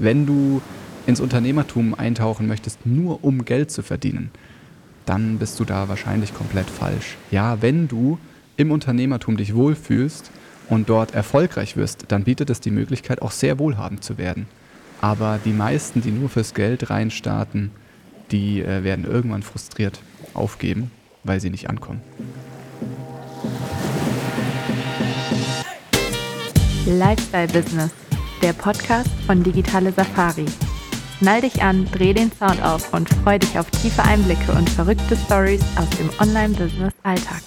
Wenn du ins Unternehmertum eintauchen möchtest, nur um Geld zu verdienen, dann bist du da wahrscheinlich komplett falsch. Ja, wenn du im Unternehmertum dich wohlfühlst und dort erfolgreich wirst, dann bietet es die Möglichkeit, auch sehr wohlhabend zu werden. Aber die meisten, die nur fürs Geld reinstarten, die äh, werden irgendwann frustriert aufgeben, weil sie nicht ankommen. Lifestyle Business, der Podcast von Digitale Safari. Schnall dich an, dreh den Sound auf und freu dich auf tiefe Einblicke und verrückte Stories aus dem Online-Business-Alltag.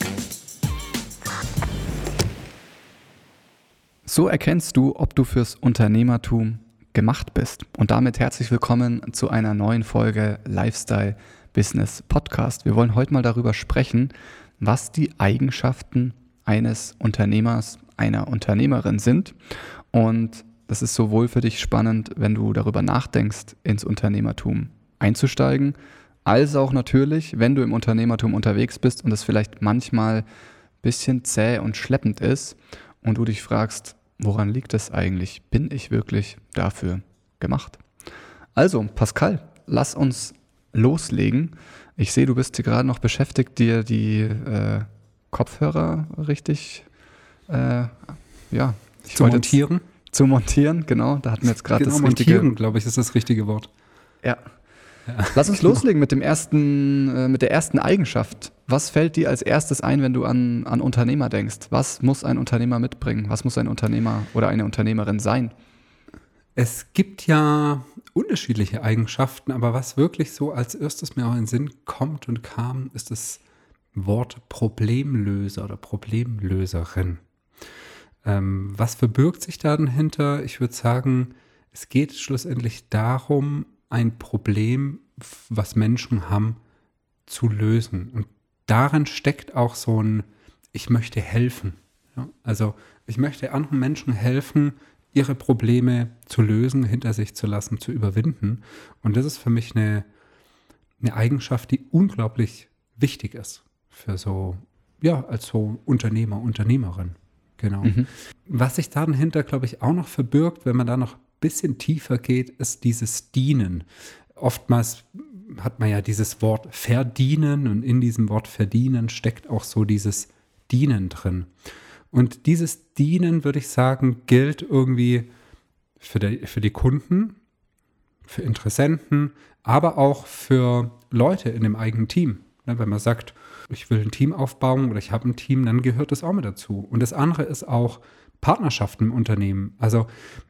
So erkennst du, ob du fürs Unternehmertum gemacht bist. Und damit herzlich willkommen zu einer neuen Folge Lifestyle Business Podcast. Wir wollen heute mal darüber sprechen, was die Eigenschaften eines Unternehmers, einer Unternehmerin sind. Und das ist sowohl für dich spannend, wenn du darüber nachdenkst, ins Unternehmertum einzusteigen, als auch natürlich, wenn du im Unternehmertum unterwegs bist und es vielleicht manchmal ein bisschen zäh und schleppend ist und du dich fragst, woran liegt es eigentlich? Bin ich wirklich dafür gemacht? Also, Pascal, lass uns loslegen. Ich sehe, du bist hier gerade noch beschäftigt, dir die äh, Kopfhörer richtig äh, ja, zu montieren. Zu montieren, genau. Da hatten wir jetzt gerade genau, das richtige. Montieren, glaube ich, ist das richtige Wort. Ja. ja. Lass uns genau. loslegen mit dem ersten, äh, mit der ersten Eigenschaft. Was fällt dir als erstes ein, wenn du an, an Unternehmer denkst? Was muss ein Unternehmer mitbringen? Was muss ein Unternehmer oder eine Unternehmerin sein? Es gibt ja unterschiedliche Eigenschaften, aber was wirklich so als erstes mir auch in den Sinn kommt und kam, ist das Wort Problemlöser oder Problemlöserin. Ähm, was verbirgt sich da dahinter? Ich würde sagen, es geht schlussendlich darum, ein Problem, was Menschen haben, zu lösen. Und darin steckt auch so ein, ich möchte helfen. Ja? Also ich möchte anderen Menschen helfen, ihre Probleme zu lösen, hinter sich zu lassen, zu überwinden. Und das ist für mich eine, eine Eigenschaft, die unglaublich wichtig ist für so, ja, als so Unternehmer, Unternehmerin. Genau. Mhm. Was sich dahinter, glaube ich, auch noch verbirgt, wenn man da noch ein bisschen tiefer geht, ist dieses Dienen. Oftmals hat man ja dieses Wort verdienen und in diesem Wort verdienen steckt auch so dieses Dienen drin. Und dieses Dienen, würde ich sagen, gilt irgendwie für die, für die Kunden, für Interessenten, aber auch für Leute in dem eigenen Team. Ne, wenn man sagt, ich will ein Team aufbauen oder ich habe ein Team, dann gehört das auch mit dazu. Und das andere ist auch Partnerschaften im Unternehmen. Also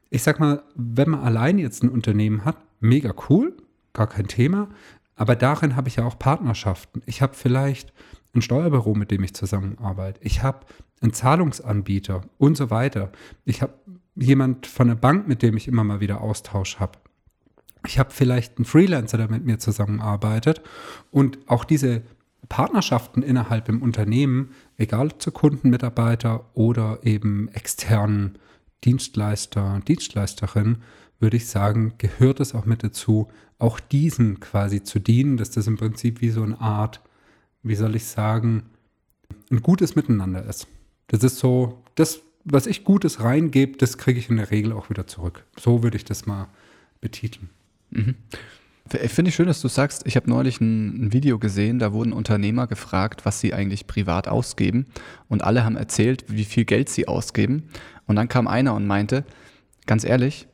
ich sag mal, wenn man allein jetzt ein Unternehmen hat, mega cool, gar kein Thema. Aber darin habe ich ja auch Partnerschaften. Ich habe vielleicht ein Steuerbüro, mit dem ich zusammenarbeite. Ich habe einen Zahlungsanbieter und so weiter. Ich habe jemand von der Bank, mit dem ich immer mal wieder Austausch habe. Ich habe vielleicht einen Freelancer, der mit mir zusammenarbeitet. Und auch diese Partnerschaften innerhalb im Unternehmen, egal zu Kunden, Mitarbeiter oder eben externen Dienstleister, Dienstleisterin, würde ich sagen, gehört es auch mit dazu, auch diesen quasi zu dienen, dass das im Prinzip wie so eine Art, wie soll ich sagen, ein gutes Miteinander ist. Das ist so, das, was ich Gutes reingebe, das kriege ich in der Regel auch wieder zurück. So würde ich das mal betiteln. Mhm. Finde ich schön, dass du sagst, ich habe neulich ein, ein, Video gesehen, da wurden Unternehmer gefragt, was sie eigentlich privat ausgeben. Und alle haben erzählt, wie viel Geld sie ausgeben. Und dann kam einer und meinte, ganz ehrlich,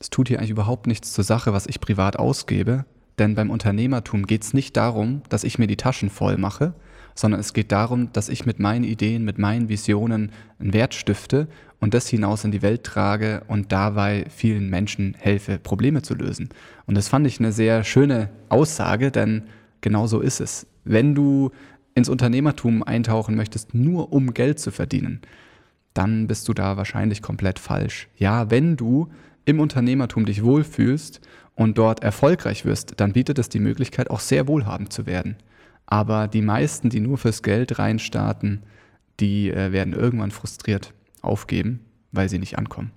es tut hier eigentlich überhaupt nichts zur Sache, was ich privat ausgebe. Denn beim Unternehmertum geht es nicht darum, dass ich mir die Taschen voll mache, sondern es geht darum, dass ich mit meinen Ideen, mit meinen Visionen einen Wert stifte und das hinaus in die Welt trage und dabei vielen Menschen helfe, Probleme zu lösen. Und das fand ich eine sehr schöne Aussage, denn genau so ist es. Wenn du ins Unternehmertum eintauchen möchtest, nur um Geld zu verdienen, dann bist du da wahrscheinlich komplett falsch. Ja, wenn du im Unternehmertum dich wohlfühlst und dort erfolgreich wirst, dann bietet es die Möglichkeit, auch sehr wohlhabend zu werden. Aber die meisten, die nur fürs Geld reinstarten, die äh, werden irgendwann frustriert aufgeben, weil sie nicht ankommen.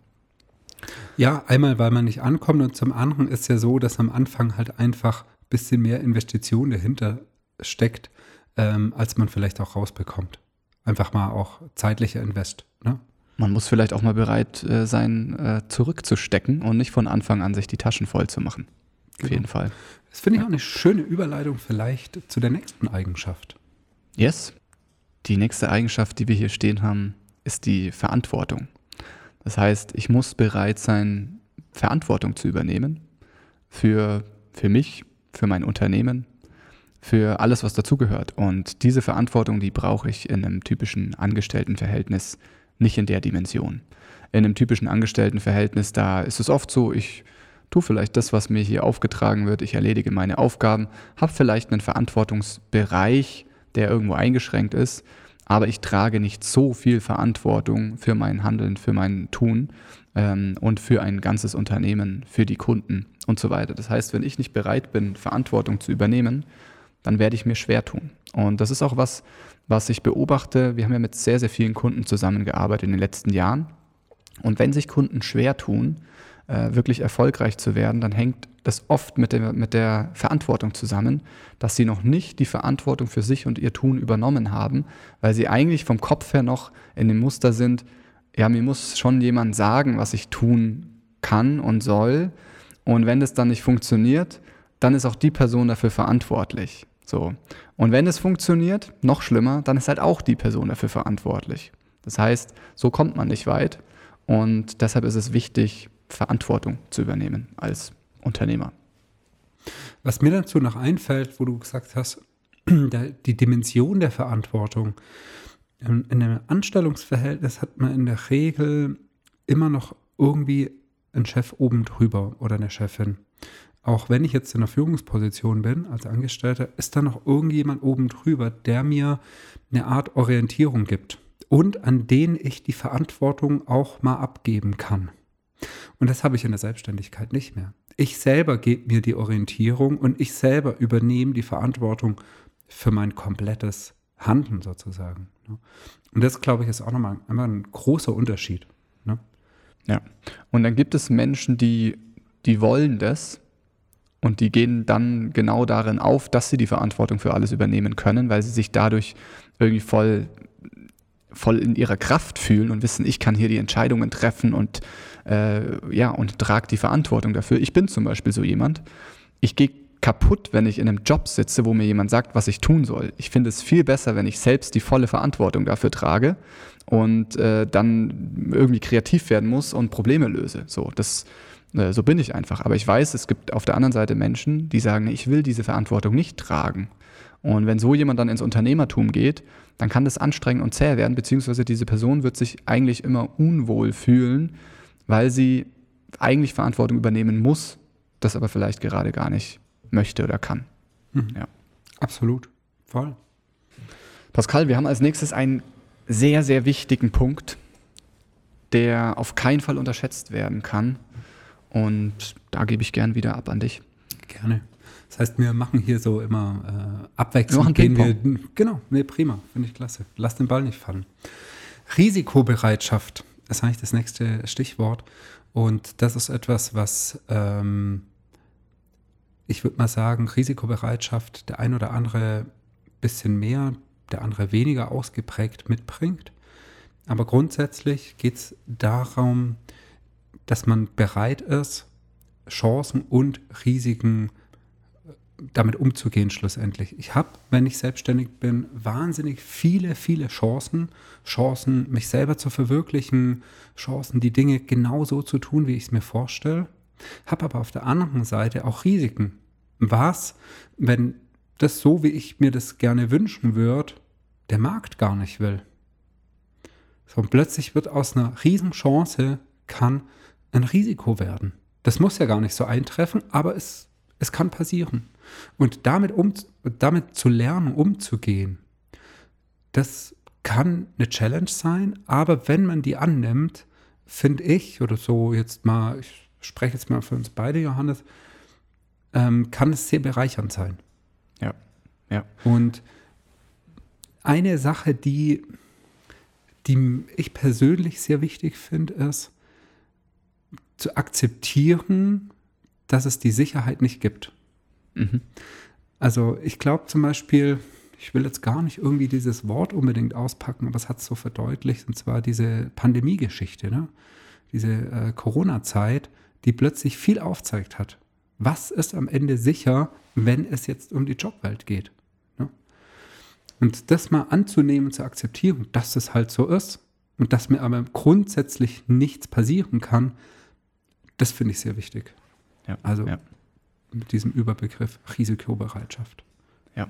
Ja, einmal, weil man nicht ankommt und zum anderen ist ja so, dass am Anfang halt einfach ein bisschen mehr Investition dahinter steckt, ähm, als man vielleicht auch rausbekommt. Einfach mal auch zeitlicher Invest. Ne? Man muss vielleicht auch mal bereit äh, sein, äh, zurückzustecken und nicht von Anfang an sich die Taschen voll zu machen. Auf Genau. jeden Fall. Das finde ich auch eine schöne Überleitung vielleicht zu der nächsten Eigenschaft. Yes. Die nächste Eigenschaft, die wir hier stehen haben, ist die Verantwortung. Das heißt, ich muss bereit sein, Verantwortung zu übernehmen für, für mich, für mein Unternehmen, für alles, was dazugehört. Und diese Verantwortung, die brauche ich in einem typischen Angestelltenverhältnis nicht in der Dimension. In einem typischen Angestelltenverhältnis, da ist es oft so, ich tue vielleicht das, was mir hier aufgetragen wird, ich erledige meine Aufgaben, habe vielleicht einen Verantwortungsbereich, der irgendwo eingeschränkt ist, aber ich trage nicht so viel Verantwortung für mein Handeln, für mein Tun ähm, und für ein ganzes Unternehmen, für die Kunden und so weiter. Das heißt, wenn ich nicht bereit bin, Verantwortung zu übernehmen, dann werde ich mir schwer tun. Und das ist auch was, was ich beobachte. Wir haben ja mit sehr, sehr vielen Kunden zusammengearbeitet in den letzten Jahren. Und wenn sich Kunden schwer tun, äh, wirklich erfolgreich zu werden, dann hängt das oft mit der, mit der Verantwortung zusammen, dass sie noch nicht die Verantwortung für sich und ihr Tun übernommen haben, weil sie eigentlich vom Kopf her noch in dem Muster sind, ja, mir muss schon jemand sagen, was ich tun kann und soll. Und wenn das dann nicht funktioniert, dann ist auch die Person dafür verantwortlich. So. Und wenn es funktioniert, noch schlimmer, dann ist halt auch die Person dafür verantwortlich. Das heißt, so kommt man nicht weit. Und deshalb ist es wichtig, Verantwortung zu übernehmen als Unternehmer. Was mir dazu noch einfällt, wo du gesagt hast, die Dimension der Verantwortung. In in einem Anstellungsverhältnis hat man in der Regel immer noch irgendwie einen Chef oben drüber oder eine Chefin. Auch wenn ich jetzt in einer Führungsposition bin als Angestellter, ist da noch irgendjemand oben drüber, der mir eine Art Orientierung gibt und an den ich die Verantwortung auch mal abgeben kann. Und das habe ich in der Selbstständigkeit nicht mehr. Ich selber gebe mir die Orientierung und ich selber übernehme die Verantwortung für mein komplettes Handeln sozusagen. ne? Und das, glaube ich, ist auch nochmal einmal ein großer Unterschied. ne? Ja. Und dann gibt es Menschen, die, die wollen das und die gehen dann genau darin auf, dass sie die Verantwortung für alles übernehmen können, weil sie sich dadurch irgendwie voll, voll in ihrer Kraft fühlen und wissen, ich kann hier die Entscheidungen treffen und äh, ja, und trage die Verantwortung dafür. Ich bin zum Beispiel so jemand. Ich gehe kaputt, wenn ich in einem Job sitze, wo mir jemand sagt, was ich tun soll. Ich finde es viel besser, wenn ich selbst die volle Verantwortung dafür trage und äh, dann irgendwie kreativ werden muss und Probleme löse. So, das, so bin ich einfach. Aber ich weiß, es gibt auf der anderen Seite Menschen, die sagen, ich will diese Verantwortung nicht tragen. Und wenn so jemand dann ins Unternehmertum geht, dann kann das anstrengend und zäh werden, beziehungsweise diese Person wird sich eigentlich immer unwohl fühlen, weil sie eigentlich Verantwortung übernehmen muss, das aber vielleicht gerade gar nicht möchte oder kann. Ja. Absolut. Voll. Pascal, wir haben als nächstes einen sehr, sehr wichtigen Punkt, der auf keinen Fall unterschätzt werden kann. Und da gebe ich gern wieder ab an dich. Gerne. Das heißt, wir machen hier so immer äh, Wir abwechselnd. machen gehen wir, genau, nee, prima. Finde ich klasse. Lass den Ball nicht fallen. Risikobereitschaft ist eigentlich das nächste Stichwort. Und das ist etwas, was ähm, ich würde mal sagen, Risikobereitschaft der ein oder andere bisschen mehr, der andere weniger ausgeprägt mitbringt. Aber grundsätzlich geht es darum, dass man bereit ist, Chancen und Risiken äh, damit umzugehen schlussendlich. Ich habe, wenn ich selbstständig bin, wahnsinnig viele, viele Chancen. Chancen, mich selber zu verwirklichen, Chancen, die Dinge genau so zu tun, wie ich es mir vorstelle. Habe aber auf der anderen Seite auch Risiken. Was, wenn das so, wie ich mir das gerne wünschen würde, der Markt gar nicht will? So, und plötzlich wird aus einer Riesenchance kann ein Risiko werden. Das muss ja gar nicht so eintreffen, aber es, es kann passieren. Und damit, um, damit zu lernen, umzugehen, das kann eine Challenge sein, aber wenn man die annimmt, finde ich, oder so jetzt mal, ich spreche jetzt mal für uns beide, Johannes, ähm, kann es sehr bereichernd sein. Ja. Ja. Und eine Sache, die, die ich persönlich sehr wichtig finde, ist zu akzeptieren, dass es die Sicherheit nicht gibt. Mhm. Also ich glaube zum Beispiel, ich will jetzt gar nicht irgendwie dieses Wort unbedingt auspacken, aber es hat es so verdeutlicht, und zwar diese Pandemiegeschichte, ne? diese äh, Corona-Zeit, die plötzlich viel aufzeigt hat. Was ist am Ende sicher, wenn es jetzt um die Jobwelt geht? Ne? Und das mal anzunehmen, zu akzeptieren, dass es halt so ist und dass mir aber grundsätzlich nichts passieren kann, das finde ich sehr wichtig. Ja, Also ja. mit diesem Überbegriff Risikobereitschaft. Ja,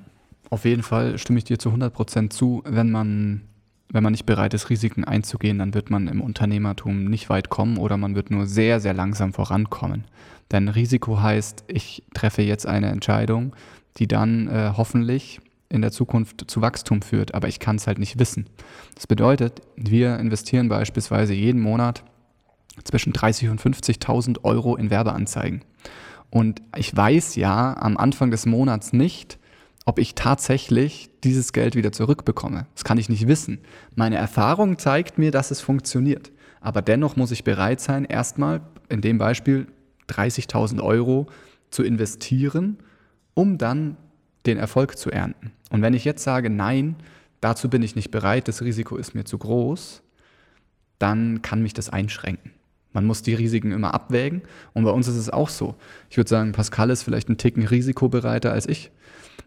auf jeden Fall stimme ich dir zu 100% zu. Wenn man, wenn man nicht bereit ist, Risiken einzugehen, dann wird man im Unternehmertum nicht weit kommen oder man wird nur sehr, sehr langsam vorankommen. Denn Risiko heißt, ich treffe jetzt eine Entscheidung, die dann äh, hoffentlich in der Zukunft zu Wachstum führt, aber ich kann es halt nicht wissen. Das bedeutet, wir investieren beispielsweise jeden Monat zwischen 30.000 und 50.000 Euro in Werbeanzeigen. Und ich weiß ja am Anfang des Monats nicht, ob ich tatsächlich dieses Geld wieder zurückbekomme. Das kann ich nicht wissen. Meine Erfahrung zeigt mir, dass es funktioniert. Aber dennoch muss ich bereit sein, erstmal in dem Beispiel 30.000 Euro zu investieren, um dann den Erfolg zu ernten. Und wenn ich jetzt sage, nein, dazu bin ich nicht bereit, das Risiko ist mir zu groß, dann kann mich das einschränken. Man muss die Risiken immer abwägen und bei uns ist es auch so. Ich würde sagen, Pascal ist vielleicht ein Ticken risikobereiter als ich.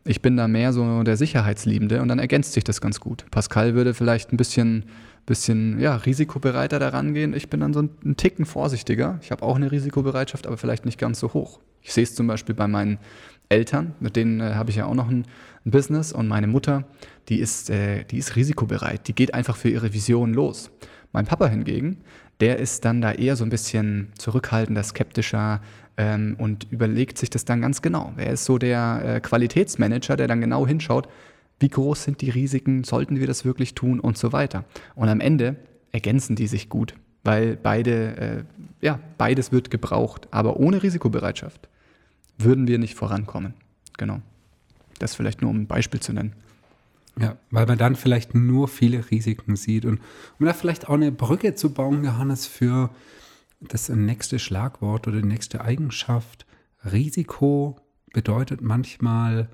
Ich bin da mehr so der Sicherheitsliebende und dann ergänzt sich das ganz gut. Pascal würde vielleicht ein bisschen, bisschen ja, risikobereiter daran gehen. Ich bin dann so ein, Ticken vorsichtiger. Ich habe auch eine Risikobereitschaft, aber vielleicht nicht ganz so hoch. Ich sehe es zum Beispiel bei meinen Eltern, mit denen äh, habe ich ja auch noch ein, ein, Business und meine Mutter, die ist, äh, die ist risikobereit. Die geht einfach für ihre Vision los. Mein Papa hingegen, der ist dann da eher so ein bisschen zurückhaltender, skeptischer ähm, und überlegt sich das dann ganz genau. Er ist so der äh, Qualitätsmanager, der dann genau hinschaut, wie groß sind die Risiken, sollten wir das wirklich tun und so weiter. Und am Ende ergänzen die sich gut, weil beide, äh, ja, beides wird gebraucht, aber ohne Risikobereitschaft würden wir nicht vorankommen. Genau. Das vielleicht nur um ein Beispiel zu nennen. Ja, weil man dann vielleicht nur viele Risiken sieht. Und um da vielleicht auch eine Brücke zu bauen, Johannes, für das nächste Schlagwort oder die nächste Eigenschaft. Risiko bedeutet manchmal,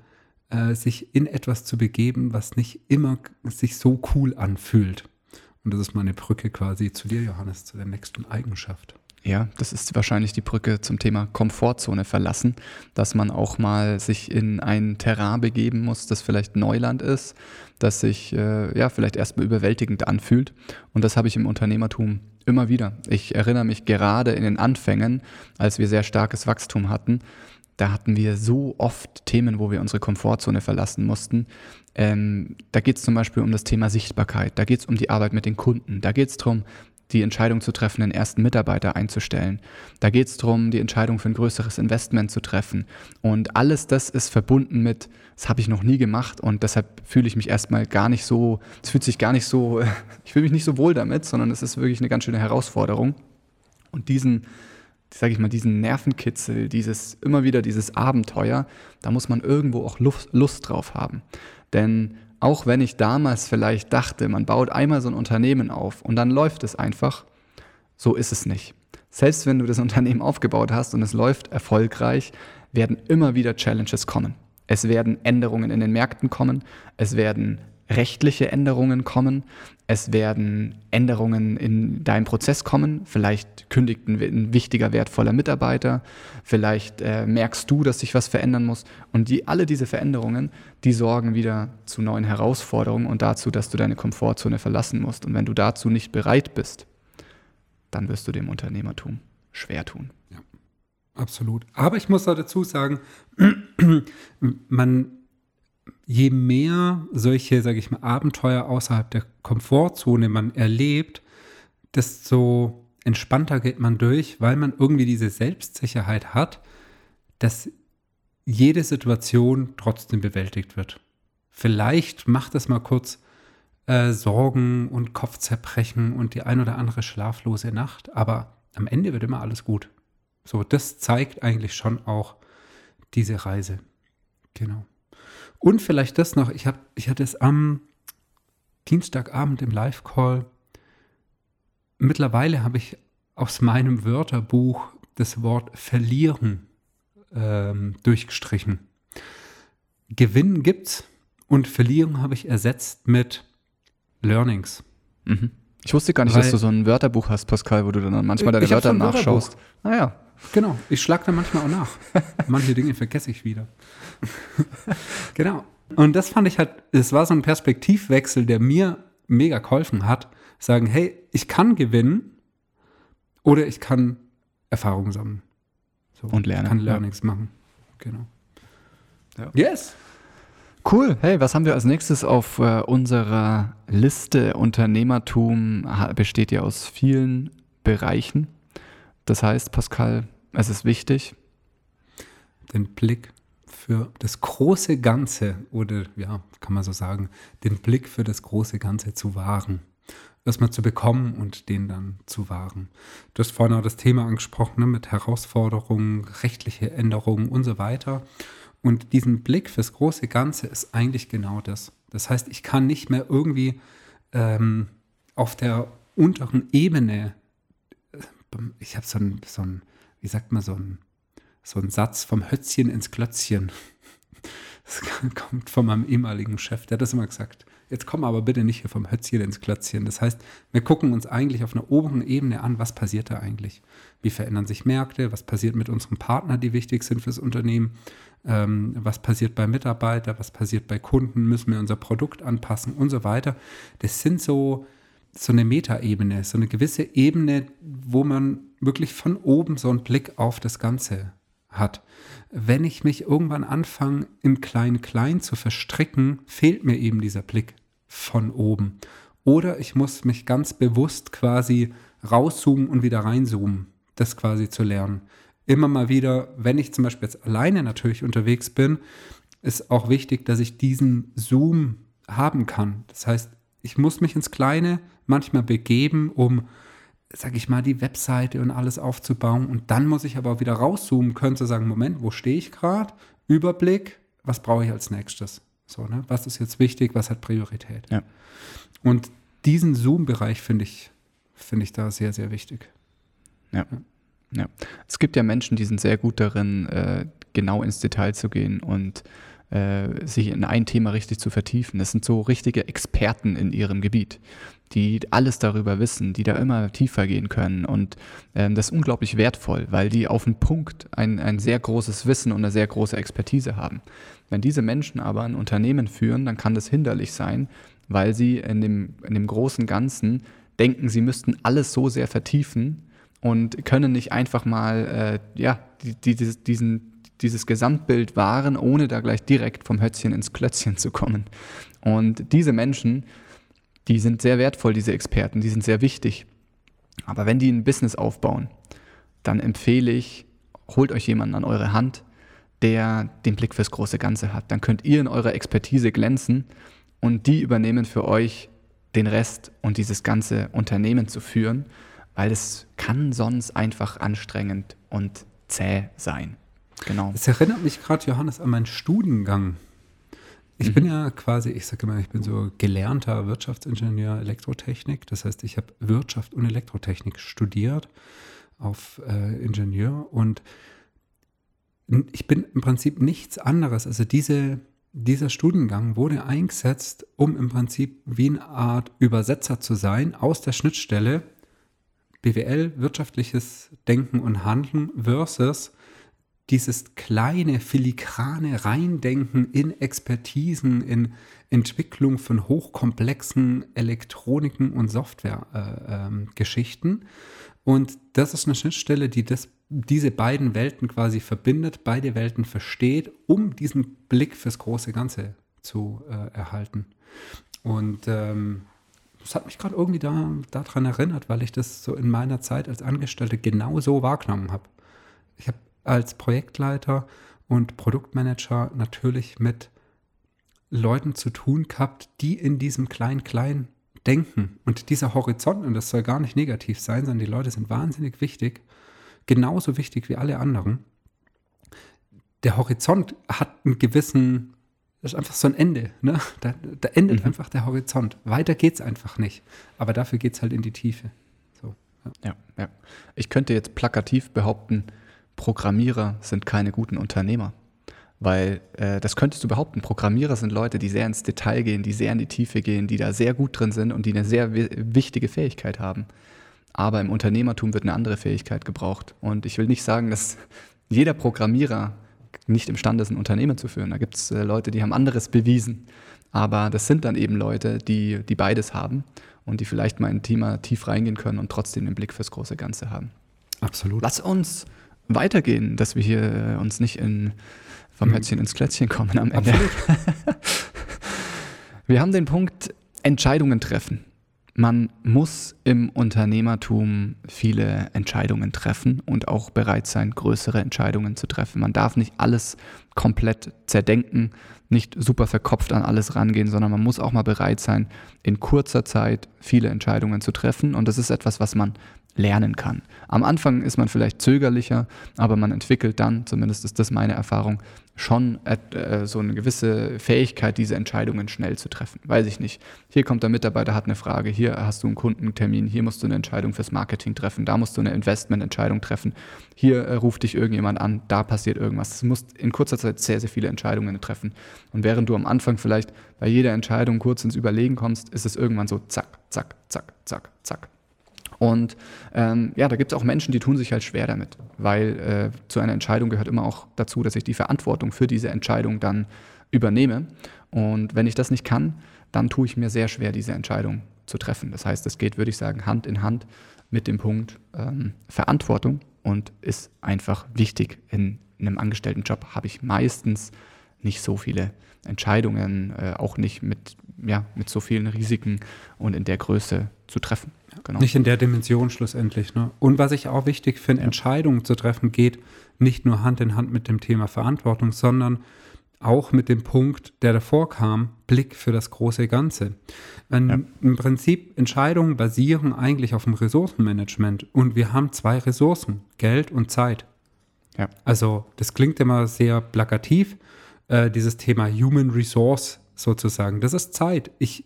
äh, sich in etwas zu begeben, was nicht immer sich so cool anfühlt. Und das ist meine Brücke quasi zu dir, Johannes, zu der nächsten Eigenschaft. Ja, das ist wahrscheinlich die Brücke zum Thema Komfortzone verlassen, dass man auch mal sich in ein Terrain begeben muss, das vielleicht Neuland ist, das sich äh, ja vielleicht erstmal überwältigend anfühlt. Und das habe ich im Unternehmertum immer wieder. Ich erinnere mich gerade in den Anfängen, als wir sehr starkes Wachstum hatten, da hatten wir so oft Themen, wo wir unsere Komfortzone verlassen mussten. Ähm, da geht es zum Beispiel um das Thema Sichtbarkeit, da geht es um die Arbeit mit den Kunden, da geht es darum, die Entscheidung zu treffen, den ersten Mitarbeiter einzustellen. Da geht es darum, die Entscheidung für ein größeres Investment zu treffen. Und alles das ist verbunden mit, das habe ich noch nie gemacht und deshalb fühle ich mich erstmal gar nicht so, es fühlt sich gar nicht so, ich fühle mich nicht so wohl damit, sondern es ist wirklich eine ganz schöne Herausforderung. Und diesen, sage ich mal, diesen Nervenkitzel, dieses immer wieder dieses Abenteuer, da muss man irgendwo auch Lust, Lust drauf haben. Denn auch wenn ich damals vielleicht dachte, man baut einmal so ein Unternehmen auf und dann läuft es einfach, so ist es nicht. Selbst wenn du das Unternehmen aufgebaut hast und es läuft erfolgreich, werden immer wieder Challenges kommen. Es werden Änderungen in den Märkten kommen, es werden rechtliche Änderungen kommen, es werden Änderungen in deinem Prozess kommen, vielleicht kündigt ein, ein wichtiger, wertvoller Mitarbeiter, vielleicht äh, merkst du, dass sich was verändern muss und die, alle diese Veränderungen, die sorgen wieder zu neuen Herausforderungen und dazu, dass du deine Komfortzone verlassen musst. Und wenn du dazu nicht bereit bist, dann wirst du dem Unternehmertum schwer tun. Ja, absolut. Aber ich muss dazu sagen, man je mehr solche, sage ich mal, Abenteuer außerhalb der Komfortzone man erlebt, desto entspannter geht man durch, weil man irgendwie diese Selbstsicherheit hat, dass jede Situation trotzdem bewältigt wird. Vielleicht macht es mal kurz äh, Sorgen und Kopfzerbrechen und die ein oder andere schlaflose Nacht, aber am Ende wird immer alles gut. So, das zeigt eigentlich schon auch diese Reise. Genau. Und vielleicht das noch, ich, hab, ich hatte es am Dienstagabend im Live-Call. Mittlerweile habe ich aus meinem Wörterbuch das Wort verlieren ähm, durchgestrichen. Gewinnen gibt's und Verlierung habe ich ersetzt mit Learnings. Mhm. Ich wusste gar nicht, Weil- dass du so ein Wörterbuch hast, Pascal, wo du dann manchmal deine Ich Wörter so nachschaust. Naja. Genau, ich schlage da manchmal auch nach. Manche Dinge vergesse ich wieder. genau. Und das fand ich halt, es war so ein Perspektivwechsel, der mir mega geholfen hat. Sagen, hey, ich kann gewinnen oder ich kann Erfahrungen sammeln. So, Und lernen, Ich kann ja. Learnings machen. Genau. Ja. Yes. Cool. Hey, was haben wir als nächstes auf äh, unserer Liste? Unternehmertum besteht ja aus vielen Bereichen. Das heißt, Pascal, es ist wichtig. Den Blick für das große Ganze oder ja, kann man so sagen, den Blick für das große Ganze zu wahren. Erstmal zu bekommen und den dann zu wahren. Du hast vorhin auch das Thema angesprochen ne, mit Herausforderungen, rechtliche Änderungen und so weiter. Und diesen Blick fürs große Ganze ist eigentlich genau das. Das heißt, ich kann nicht mehr irgendwie ähm, auf der unteren Ebene, äh, ich habe so ein, so ein, wie sagt man, so ein, so ein Satz vom Hötzchen ins Klötzchen. Das kommt von meinem ehemaligen Chef, der hat das immer gesagt. Jetzt komm aber bitte nicht hier vom Hötzchen ins Klötzchen. Das heißt, wir gucken uns eigentlich auf einer oberen Ebene an, was passiert da eigentlich? Wie verändern sich Märkte? Was passiert mit unseren Partnern, die wichtig sind fürs Unternehmen? Ähm, was passiert bei Mitarbeitern? Was passiert bei Kunden? Müssen wir unser Produkt anpassen und so weiter? Das sind so, so eine Metaebene, so eine gewisse Ebene, wo man wirklich von oben so einen Blick auf das Ganze hat. Wenn ich mich irgendwann anfange, im Klein-Klein zu verstricken, fehlt mir eben dieser Blick von oben. Oder ich muss mich ganz bewusst quasi rauszoomen und wieder reinzoomen, das quasi zu lernen. Immer mal wieder, wenn ich zum Beispiel jetzt alleine natürlich unterwegs bin, ist auch wichtig, dass ich diesen Zoom haben kann. Das heißt, ich muss mich ins Kleine manchmal begeben, um, sag ich mal, die Webseite und alles aufzubauen. Und dann muss ich aber auch wieder rauszoomen können, zu sagen, Moment, wo stehe ich gerade? Überblick, was brauche ich als nächstes? So, ne? Was ist jetzt wichtig, was hat Priorität? Ja. Und diesen Zoom-Bereich finde ich, finde ich da sehr, sehr wichtig. Ja. Ja. Es gibt ja Menschen, die sind sehr gut darin, äh, genau ins Detail zu gehen und äh, sich in ein Thema richtig zu vertiefen. Das sind so richtige Experten in ihrem Gebiet, die alles darüber wissen, die da immer tiefer gehen können. Und ähm, das ist unglaublich wertvoll, weil die auf den Punkt ein, ein sehr großes Wissen und eine sehr große Expertise haben. Wenn diese Menschen aber ein Unternehmen führen, dann kann das hinderlich sein, weil sie in dem, in dem großen Ganzen denken, sie müssten alles so sehr vertiefen und können nicht einfach mal äh, ja, die, die, dieses- diesen, dieses Gesamtbild wahren, ohne da gleich direkt vom Hötzchen ins Klötzchen zu kommen. Und diese Menschen, die sind sehr wertvoll, diese Experten, die sind sehr wichtig. Aber wenn die ein Business aufbauen, dann empfehle ich, holt euch jemanden an eure Hand, der den Blick fürs große Ganze hat. Dann könnt ihr in eurer Expertise glänzen und die übernehmen für euch den Rest und dieses ganze Unternehmen zu führen, weil es kann sonst einfach anstrengend und zäh sein. Genau. Es erinnert mich gerade, Johannes, an meinen Studiengang. Ich bin ja quasi, ich sage immer, ich bin so gelernter Wirtschaftsingenieur Elektrotechnik. Das heißt, ich habe Wirtschaft und Elektrotechnik studiert auf äh, Ingenieur und ich bin im Prinzip nichts anderes. Also diese, dieser Studiengang wurde eingesetzt, um im Prinzip wie eine Art Übersetzer zu sein aus der Schnittstelle BWL, wirtschaftliches Denken und Handeln versus dieses kleine, filigrane Reindenken in Expertisen, in Entwicklung von hochkomplexen Elektroniken und Software-Geschichten. Äh, ähm, und das ist eine Schnittstelle, die das, diese beiden Welten quasi verbindet, beide Welten versteht, um diesen Blick fürs große Ganze zu äh, erhalten. Und ähm, das hat mich gerade irgendwie da, daran erinnert, weil ich das so in meiner Zeit als Angestellte genau so wahrgenommen habe. Ich habe als Projektleiter und Produktmanager natürlich mit Leuten zu tun gehabt, die in diesem Klein-Klein denken. Und dieser Horizont, und das soll gar nicht negativ sein, sondern die Leute sind wahnsinnig wichtig, genauso wichtig wie alle anderen. Der Horizont hat einen gewissen, das ist einfach so ein Ende. Ne? Da, da endet Mhm. einfach der Horizont. Weiter geht es einfach nicht. Aber dafür geht es halt in die Tiefe. So, ja. Ja, ja. Ich könnte jetzt plakativ behaupten, Programmierer sind keine guten Unternehmer, Weil äh, das könntest du behaupten. Programmierer sind Leute, die sehr ins Detail gehen, die sehr in die Tiefe gehen, die da sehr gut drin sind und die eine sehr wichtige Fähigkeit haben. Aber im Unternehmertum wird eine andere Fähigkeit gebraucht. Und ich will nicht sagen, dass jeder Programmierer nicht imstande ist, ein Unternehmen zu führen. Da gibt es äh, Leute, die haben anderes bewiesen. Aber das sind dann eben Leute, die, die beides haben und die vielleicht mal in ein Thema tief reingehen können und trotzdem den Blick fürs große Ganze haben. Absolut. Lass uns weitergehen, dass wir hier äh, uns nicht in, vom hm. Hötzchen ins Klötzchen kommen am Ende. Absolut. wir haben den Punkt Entscheidungen treffen. Man muss im Unternehmertum viele Entscheidungen treffen und auch bereit sein, größere Entscheidungen zu treffen. Man darf nicht alles komplett zerdenken, nicht super verkopft an alles rangehen, sondern man muss auch mal bereit sein, in kurzer Zeit viele Entscheidungen zu treffen. Und das ist etwas, was man lernen kann. Am Anfang ist man vielleicht zögerlicher, aber man entwickelt dann, zumindest ist das meine Erfahrung, schon äh, so eine gewisse Fähigkeit, diese Entscheidungen schnell zu treffen. Weiß ich nicht. Hier kommt der Mitarbeiter, hat eine Frage, hier hast du einen Kundentermin, hier musst du eine Entscheidung fürs Marketing treffen, da musst du eine Investmententscheidung treffen, hier äh, ruft dich irgendjemand an, da passiert irgendwas. Du musst in kurzer Zeit sehr, sehr viele Entscheidungen treffen. Und während du am Anfang vielleicht bei jeder Entscheidung kurz ins Überlegen kommst, ist es irgendwann so zack, zack, zack, zack, zack. Und ähm, ja, da gibt es auch Menschen, die tun sich halt schwer damit, weil äh, zu einer Entscheidung gehört immer auch dazu, dass ich die Verantwortung für diese Entscheidung dann übernehme. Und wenn ich das nicht kann, dann tue ich mir sehr schwer, diese Entscheidung zu treffen. Das heißt, es geht, würde ich sagen, Hand in Hand mit dem Punkt ähm, Verantwortung und ist einfach wichtig. In, in einem Angestelltenjob habe ich meistens nicht so viele Entscheidungen, äh, auch nicht mit, ja, mit so vielen Risiken und in der Größe zu treffen. Genau. Nicht in der Dimension schlussendlich. Ne? Und was ich auch wichtig finde, ja. Entscheidungen zu treffen, geht nicht nur Hand in Hand mit dem Thema Verantwortung, sondern auch mit dem Punkt, der davor kam, Blick für das große Ganze. Wenn ja. Im Prinzip Entscheidungen basieren eigentlich auf dem Ressourcenmanagement und wir haben zwei Ressourcen, Geld und Zeit. Ja. Also das klingt immer sehr plakativ, äh, dieses Thema Human Resource sozusagen. Das ist Zeit. Ich,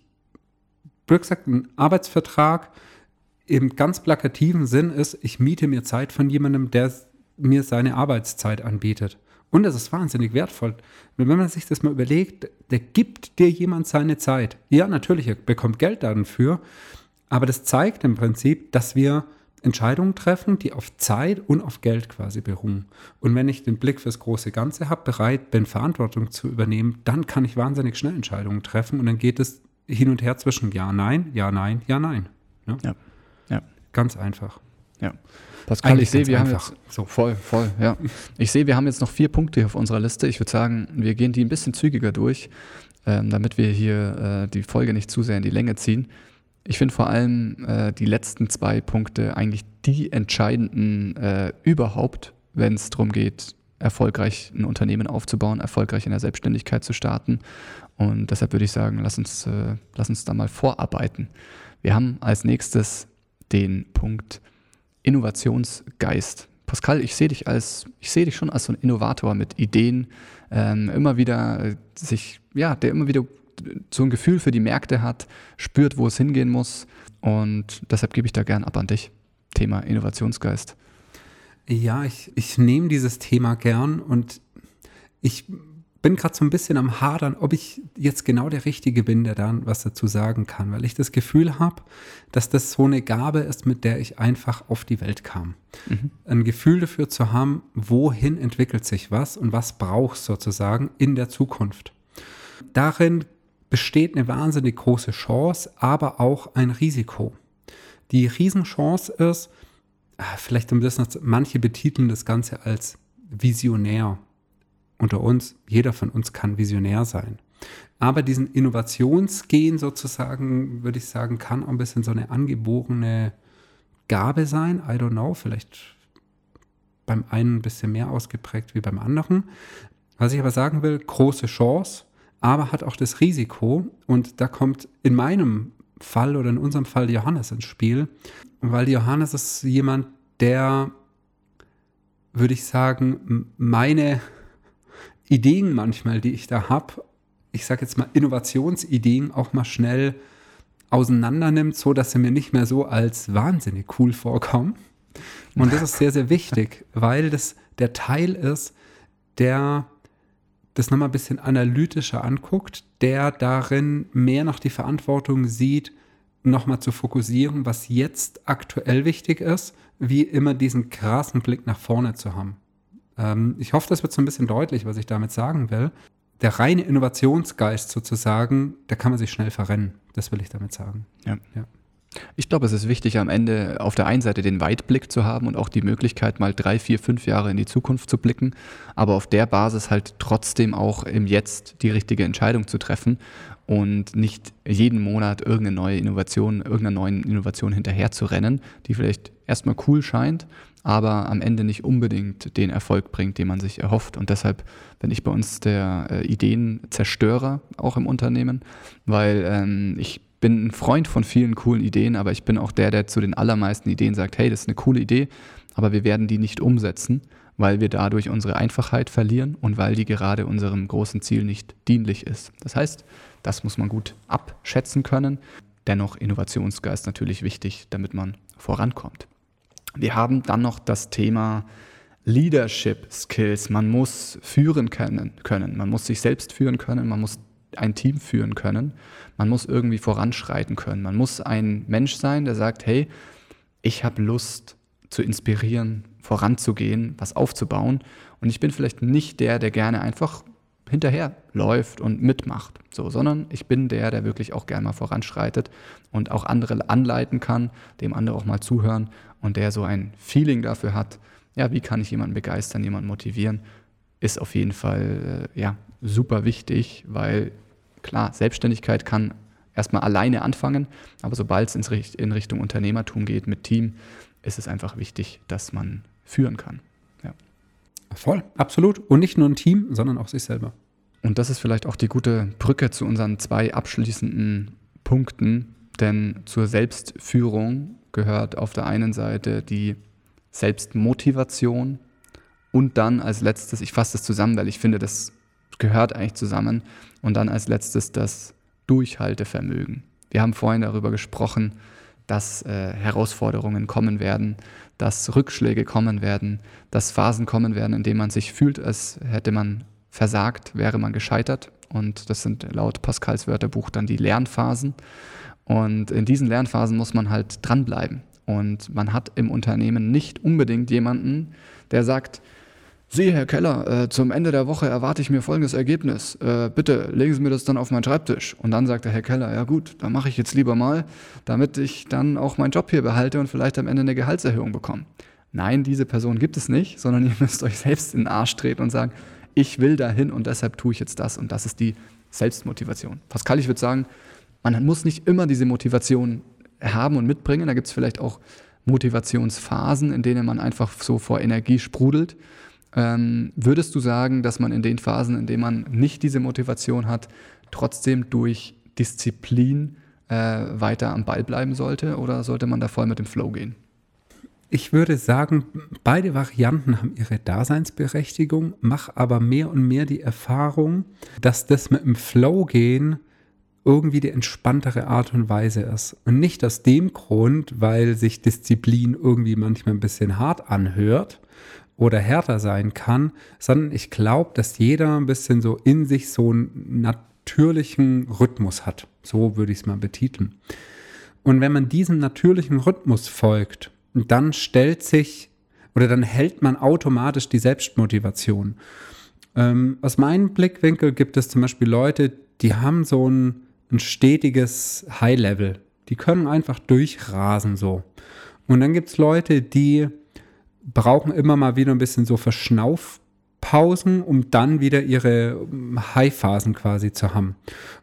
blöd gesagt, ein Arbeitsvertrag im ganz plakativen Sinn ist, ich miete mir Zeit von jemandem, der mir seine Arbeitszeit anbietet. Und das ist wahnsinnig wertvoll. wenn man sich das mal überlegt, der gibt dir jemand seine Zeit. Ja, natürlich, er bekommt Geld dafür, aber das zeigt im Prinzip, dass wir Entscheidungen treffen, die auf Zeit und auf Geld quasi beruhen. Und wenn ich den Blick fürs große Ganze habe, bereit bin, Verantwortung zu übernehmen, dann kann ich wahnsinnig schnell Entscheidungen treffen und dann geht es hin und her zwischen Ja, Nein, Ja, Nein, Ja, Nein. Ja, ja. Ja. Ganz einfach. Ja. Pascal, Eigentlich ich sehe, wir einfach. haben jetzt so voll, voll, ja. Ich sehe, wir haben jetzt noch vier Punkte auf unserer Liste. Ich würde sagen, wir gehen die ein bisschen zügiger durch, ähm, damit wir hier äh, die Folge nicht zu sehr in die Länge ziehen. Ich finde vor allem äh, die letzten zwei Punkte eigentlich die entscheidenden äh, überhaupt, wenn es darum geht, erfolgreich ein Unternehmen aufzubauen, erfolgreich in der Selbstständigkeit zu starten. Und deshalb würde ich sagen, lass uns, äh, lass uns da mal vorarbeiten. Wir haben als nächstes den Punkt Innovationsgeist. Pascal, ich sehe dich als, ich sehe dich schon als so ein Innovator mit Ideen, ähm, immer wieder äh, sich, ja, der immer wieder so ein Gefühl für die Märkte hat, spürt, wo es hingehen muss. Und deshalb gebe ich da gern ab an dich. Thema Innovationsgeist. Ja, ich, ich nehme dieses Thema gern und ich bin gerade so ein bisschen am Hadern, ob ich jetzt genau der Richtige bin, der dann was dazu sagen kann, weil ich das Gefühl habe, dass das so eine Gabe ist, mit der ich einfach auf die Welt kam. Mhm. Ein Gefühl dafür zu haben, wohin entwickelt sich was und was brauchst sozusagen in der Zukunft. Darin besteht eine wahnsinnig große Chance, aber auch ein Risiko. Die Riesenchance ist, ah, vielleicht ein bisschen, manche betiteln das Ganze als visionär. Unter uns, jeder von uns kann visionär sein. Aber diesen Innovationsgehen sozusagen, würde ich sagen, kann auch ein bisschen so eine angeborene Gabe sein. I don't know, vielleicht beim einen ein bisschen mehr ausgeprägt wie beim anderen. Was ich aber sagen will, große Chance, aber hat auch das Risiko. Und da kommt in meinem Fall oder in unserem Fall Johannes ins Spiel, weil Johannes ist jemand, der, würde ich sagen, meine Ideen manchmal, die ich da habe, ich sage jetzt mal Innovationsideen, auch mal schnell auseinander nimmt, so dass sie mir nicht mehr so als wahnsinnig cool vorkommen. Und das ist sehr, sehr wichtig, weil das der Teil ist, der das nochmal ein bisschen analytischer anguckt, der darin mehr noch die Verantwortung sieht, nochmal zu fokussieren, was jetzt aktuell wichtig ist, wie immer diesen krassen Blick nach vorne zu haben. Ähm, ich hoffe, das wird so ein bisschen deutlich, was ich damit sagen will. Der reine Innovationsgeist sozusagen, da kann man sich schnell verrennen. Das will ich damit sagen. Ja. ja. Ich glaube, es ist wichtig, am Ende auf der einen Seite den Weitblick zu haben und auch die Möglichkeit, mal drei, vier, fünf Jahre in die Zukunft zu blicken, aber auf der Basis halt trotzdem auch im Jetzt die richtige Entscheidung zu treffen und nicht jeden Monat irgendeine neue Innovation, irgendeiner neuen Innovation hinterher zu rennen, die vielleicht erstmal cool scheint, aber am Ende nicht unbedingt den Erfolg bringt, den man sich erhofft. Und deshalb bin ich bei uns der äh, Ideenzerstörer auch im Unternehmen, weil ähm, ich bin ein Freund von vielen coolen Ideen, aber ich bin auch der, der zu den allermeisten Ideen sagt, hey, das ist eine coole Idee, aber wir werden die nicht umsetzen, weil wir dadurch unsere Einfachheit verlieren und weil die gerade unserem großen Ziel nicht dienlich ist. Das heißt, das muss man gut abschätzen können. Dennoch Innovationsgeist natürlich wichtig, damit man vorankommt. Wir haben dann noch das Thema Leadership Skills. Man muss führen können, können. Man muss sich selbst führen können. Man muss ein Team führen können. Man muss irgendwie voranschreiten können. Man muss ein Mensch sein, der sagt, hey, ich habe Lust zu inspirieren, voranzugehen, was aufzubauen. Und ich bin vielleicht nicht der, der gerne einfach hinterher läuft und mitmacht, so, sondern ich bin der, der wirklich auch gerne mal voranschreitet und auch andere anleiten kann, dem andere auch mal zuhören und der so ein Feeling dafür hat, ja, wie kann ich jemanden begeistern, jemanden motivieren, ist auf jeden Fall äh, ja, super wichtig, weil klar, Selbstständigkeit kann erstmal alleine anfangen, aber sobald es in Richtung Unternehmertum geht mit Team, ist es einfach wichtig, dass man führen kann. Ja. Voll, absolut. Und nicht nur ein Team, sondern auch sich selber. Und das ist vielleicht auch die gute Brücke zu unseren zwei abschließenden Punkten, denn zur Selbstführung gehört auf der einen Seite die Selbstmotivation und dann als letztes, ich fasse das zusammen, weil ich finde, das gehört eigentlich zusammen, und dann als letztes das Durchhaltevermögen. Wir haben vorhin darüber gesprochen, dass äh, Herausforderungen kommen werden, dass Rückschläge kommen werden, dass Phasen kommen werden, in denen man sich fühlt, als hätte man versagt, wäre man gescheitert. Und das sind laut Pascals Wörterbuch dann die Lernphasen. Und in diesen Lernphasen muss man halt dranbleiben. Und man hat im Unternehmen nicht unbedingt jemanden, der sagt, Sie, Herr Keller, äh, zum Ende der Woche erwarte ich mir folgendes Ergebnis. Äh, bitte legen Sie mir das dann auf meinen Schreibtisch. Und dann sagt der Herr Keller, ja gut, dann mache ich jetzt lieber mal, damit ich dann auch meinen Job hier behalte und vielleicht am Ende eine Gehaltserhöhung bekomme. Nein, diese Person gibt es nicht, sondern ihr müsst euch selbst in den Arsch treten und sagen, ich will dahin und deshalb tue ich jetzt das. Und das ist die Selbstmotivation. Pascal, ich würde sagen, man muss nicht immer diese Motivation haben und mitbringen. Da gibt es vielleicht auch Motivationsphasen, in denen man einfach so vor Energie sprudelt. Ähm, würdest du sagen, dass man in den Phasen, in denen man nicht diese Motivation hat, trotzdem durch Disziplin äh, weiter am Ball bleiben sollte oder sollte man da voll mit dem Flow gehen? Ich würde sagen, beide Varianten haben ihre Daseinsberechtigung, mach aber mehr und mehr die Erfahrung, dass das mit dem Flow gehen irgendwie die entspanntere Art und Weise ist. Und nicht aus dem Grund, weil sich Disziplin irgendwie manchmal ein bisschen hart anhört oder härter sein kann, sondern ich glaube, dass jeder ein bisschen so in sich so einen natürlichen Rhythmus hat. So würde ich es mal betiteln. Und wenn man diesem natürlichen Rhythmus folgt, dann stellt sich oder dann hält man automatisch die Selbstmotivation. Ähm, aus meinem Blickwinkel gibt es zum Beispiel Leute, die haben so ein ein stetiges High-Level. Die können einfach durchrasen so. Und dann gibt es Leute, die brauchen immer mal wieder ein bisschen so Verschnaufpausen, um dann wieder ihre High-Phasen quasi zu haben.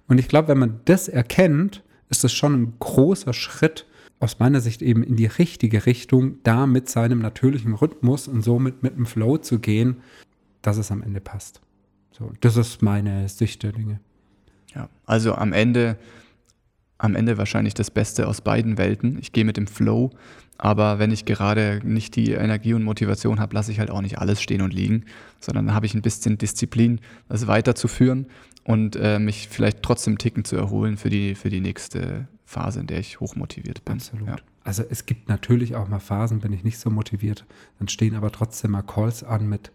Und ich glaube, wenn man das erkennt, ist das schon ein großer Schritt aus meiner Sicht eben in die richtige Richtung, da mit seinem natürlichen Rhythmus und somit mit dem Flow zu gehen, dass es am Ende passt. So, das ist meine Sicht der Dinge. Ja, also am Ende, am Ende wahrscheinlich das Beste aus beiden Welten. Ich gehe mit dem Flow, aber wenn ich gerade nicht die Energie und Motivation habe, lasse ich halt auch nicht alles stehen und liegen, sondern dann habe ich ein bisschen Disziplin, das weiterzuführen und äh, mich vielleicht trotzdem Ticken zu erholen für die, für die nächste Phase, in der ich hochmotiviert bin. Absolut. Ja. Also es gibt natürlich auch mal Phasen, bin ich nicht so motiviert, dann stehen aber trotzdem mal Calls an mit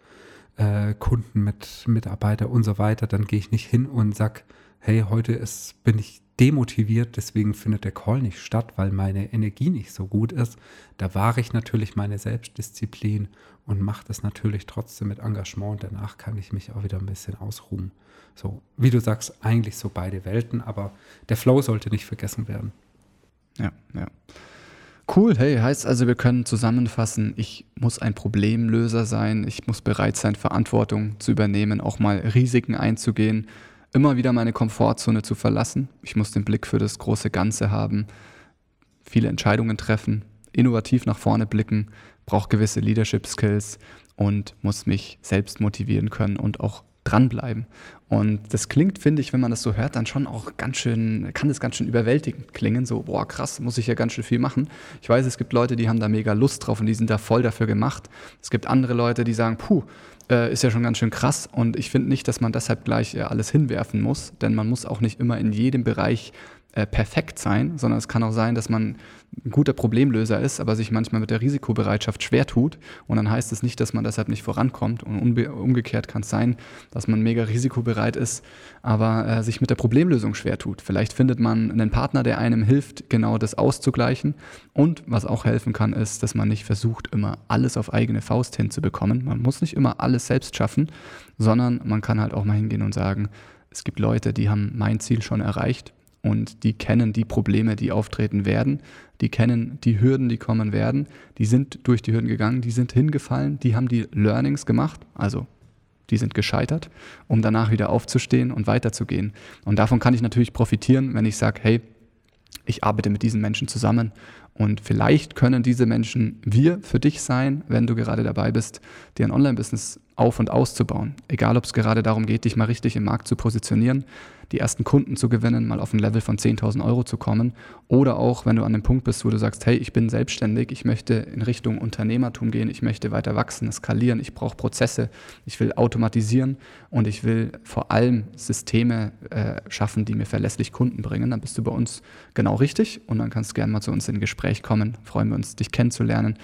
äh, Kunden, mit Mitarbeiter und so weiter, dann gehe ich nicht hin und sage, hey, heute ist, bin ich demotiviert, deswegen findet der Call nicht statt, weil meine Energie nicht so gut ist. Da wahre ich natürlich meine Selbstdisziplin und mache das natürlich trotzdem mit Engagement. Danach kann ich mich auch wieder ein bisschen ausruhen. So, wie du sagst, eigentlich so beide Welten, aber der Flow sollte nicht vergessen werden. Ja, ja. Cool, hey, heißt also, wir können zusammenfassen, ich muss ein Problemlöser sein, ich muss bereit sein, Verantwortung zu übernehmen, auch mal Risiken einzugehen, immer wieder meine Komfortzone zu verlassen. Ich muss den Blick für das große Ganze haben, viele Entscheidungen treffen, innovativ nach vorne blicken, brauche gewisse Leadership Skills und muss mich selbst motivieren können und auch dranbleiben. Und das klingt, finde ich, wenn man das so hört, dann schon auch ganz schön, kann das ganz schön überwältigend klingen. So, boah, krass, muss ich ja ganz schön viel machen. Ich weiß, es gibt Leute, die haben da mega Lust drauf und die sind da voll dafür gemacht. Es gibt andere Leute, die sagen, puh, äh, ist ja schon ganz schön krass. Und ich finde nicht, dass man deshalb gleich äh, alles hinwerfen muss, denn man muss auch nicht immer in jedem Bereich äh, perfekt sein, sondern es kann auch sein, dass man ein guter Problemlöser ist, aber sich manchmal mit der Risikobereitschaft schwer tut. Und dann heißt es nicht, dass man deshalb nicht vorankommt. Und umgekehrt kann es sein, dass man mega risikobereit ist, aber äh, sich mit der Problemlösung schwer tut. Vielleicht findet man einen Partner, der einem hilft, genau das auszugleichen. Und was auch helfen kann, ist, dass man nicht versucht, immer alles auf eigene Faust hinzubekommen. Man muss nicht immer alles selbst schaffen, sondern man kann halt auch mal hingehen und sagen, es gibt Leute, die haben mein Ziel schon erreicht und die kennen die Probleme, die auftreten werden, die kennen die Hürden, die kommen werden, die sind durch die Hürden gegangen, die sind hingefallen, die haben die Learnings gemacht, also die sind gescheitert, um danach wieder aufzustehen und weiterzugehen. Und davon kann ich natürlich profitieren, wenn ich sage, hey, ich arbeite mit diesen Menschen zusammen und vielleicht können diese Menschen wir für dich sein, wenn du gerade dabei bist, dir ein Online-Business auf und auszubauen. Egal, ob es gerade darum geht, dich mal richtig im Markt zu positionieren, die ersten Kunden zu gewinnen, mal auf ein Level von 10.000 Euro zu kommen. Oder auch, wenn du an dem Punkt bist, wo du sagst, hey, ich bin selbstständig, ich möchte in Richtung Unternehmertum gehen, ich möchte weiter wachsen, skalieren, ich brauche Prozesse, ich will automatisieren und ich will vor allem Systeme äh, schaffen, die mir verlässlich Kunden bringen, dann bist du bei uns genau richtig und dann kannst du gerne mal zu uns in Gespräch kommen. Freuen wir uns, dich kennenzulernen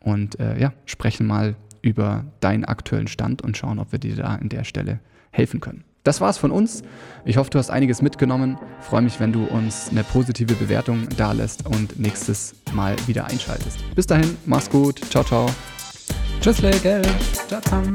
und äh, ja, sprechen mal über deinen aktuellen Stand und schauen, ob wir dir da an der Stelle helfen können. Das war's von uns. Ich hoffe, du hast einiges mitgenommen. Freue mich, wenn du uns eine positive Bewertung dalässt und nächstes Mal wieder einschaltest. Bis dahin, mach's gut. Ciao, ciao. Tschüss, Legel. Ciao zusammen.